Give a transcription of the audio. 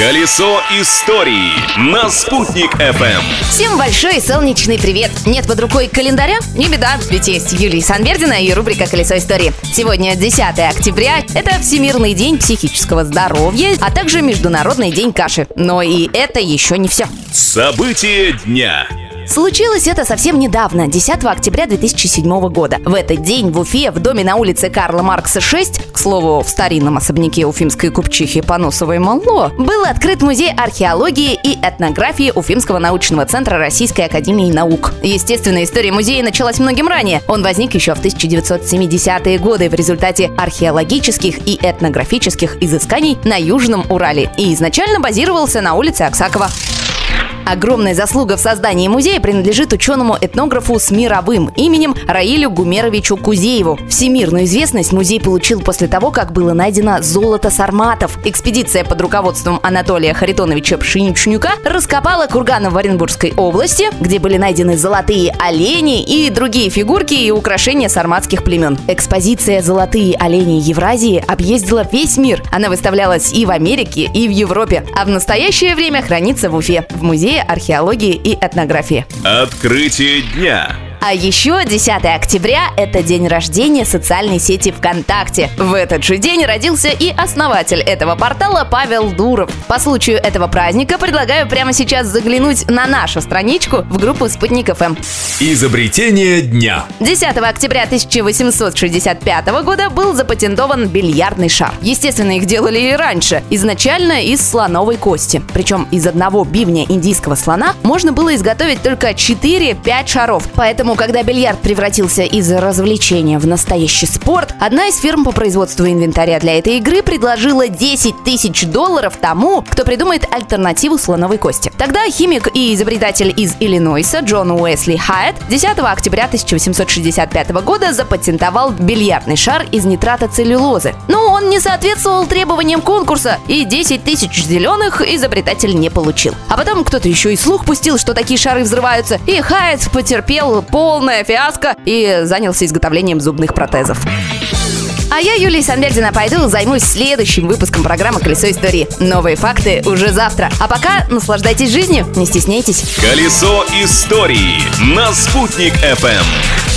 Колесо истории на «Спутник FM. Всем большой солнечный привет! Нет под рукой календаря? Не беда, ведь есть Юлия Санбердина и рубрика «Колесо истории». Сегодня 10 октября, это Всемирный день психического здоровья, а также Международный день каши. Но и это еще не все. События дня. Случилось это совсем недавно, 10 октября 2007 года. В этот день в Уфе, в доме на улице Карла Маркса 6, к слову, в старинном особняке уфимской купчихи Поносовой Мало, был открыт музей археологии и этнографии Уфимского научного центра Российской академии наук. Естественно, история музея началась многим ранее. Он возник еще в 1970-е годы в результате археологических и этнографических изысканий на Южном Урале и изначально базировался на улице Аксакова. Огромная заслуга в создании музея принадлежит ученому-этнографу с мировым именем Раилю Гумеровичу Кузееву. Всемирную известность музей получил после того, как было найдено золото сарматов. Экспедиция под руководством Анатолия Харитоновича Пшеничнюка раскопала курганы в Оренбургской области, где были найдены золотые олени и другие фигурки и украшения сарматских племен. Экспозиция «Золотые олени Евразии» объездила весь мир. Она выставлялась и в Америке, и в Европе, а в настоящее время хранится в Уфе, в музее археологии и этнографии. Открытие дня. А еще 10 октября – это день рождения социальной сети ВКонтакте. В этот же день родился и основатель этого портала Павел Дуров. По случаю этого праздника предлагаю прямо сейчас заглянуть на нашу страничку в группу «Спутник ФМ». Изобретение дня. 10 октября 1865 года был запатентован бильярдный шар. Естественно, их делали и раньше. Изначально из слоновой кости. Причем из одного бивня индийского слона можно было изготовить только 4-5 шаров. Поэтому, когда бильярд превратился из развлечения в настоящий спорт, одна из фирм по производству инвентаря для этой игры предложила 10 тысяч долларов тому, кто придумает альтернативу слоновой кости. Тогда химик и изобретатель из Иллинойса Джон Уэсли Хайет 10 октября 1865 года запатентовал бильярдный шар из нитрата целлюлозы. Но он не соответствовал требованиям конкурса, и 10 тысяч зеленых изобретатель не получил. А потом кто-то еще и слух пустил, что такие шары взрываются, и Хайет потерпел полное фиаско и занялся изготовлением зубных протезов. А я, Юлия Санбердина, пойду займусь следующим выпуском программы «Колесо истории». Новые факты уже завтра. А пока наслаждайтесь жизнью, не стесняйтесь. Колесо истории на «Спутник FM.